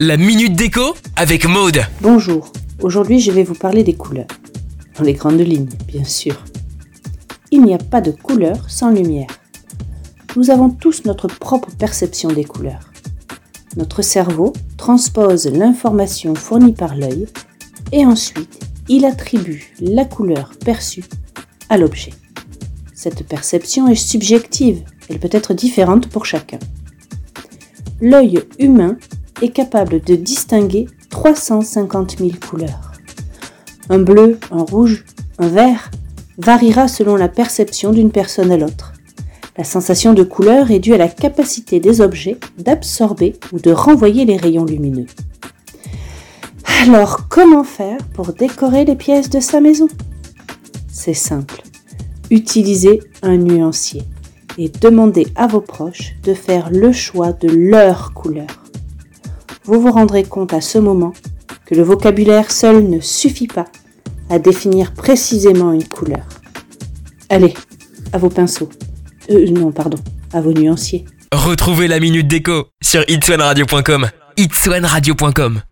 La minute déco avec Maude. Bonjour, aujourd'hui je vais vous parler des couleurs. Dans les grandes lignes, bien sûr. Il n'y a pas de couleur sans lumière. Nous avons tous notre propre perception des couleurs. Notre cerveau transpose l'information fournie par l'œil et ensuite il attribue la couleur perçue à l'objet. Cette perception est subjective, elle peut être différente pour chacun. L'œil humain est capable de distinguer 350 000 couleurs. Un bleu, un rouge, un vert variera selon la perception d'une personne à l'autre. La sensation de couleur est due à la capacité des objets d'absorber ou de renvoyer les rayons lumineux. Alors, comment faire pour décorer les pièces de sa maison? C'est simple. Utilisez un nuancier et demandez à vos proches de faire le choix de leur couleur vous vous rendrez compte à ce moment que le vocabulaire seul ne suffit pas à définir précisément une couleur. Allez, à vos pinceaux. Euh, non, pardon, à vos nuanciers. Retrouvez la minute déco sur itswanradio.com. itswanradio.com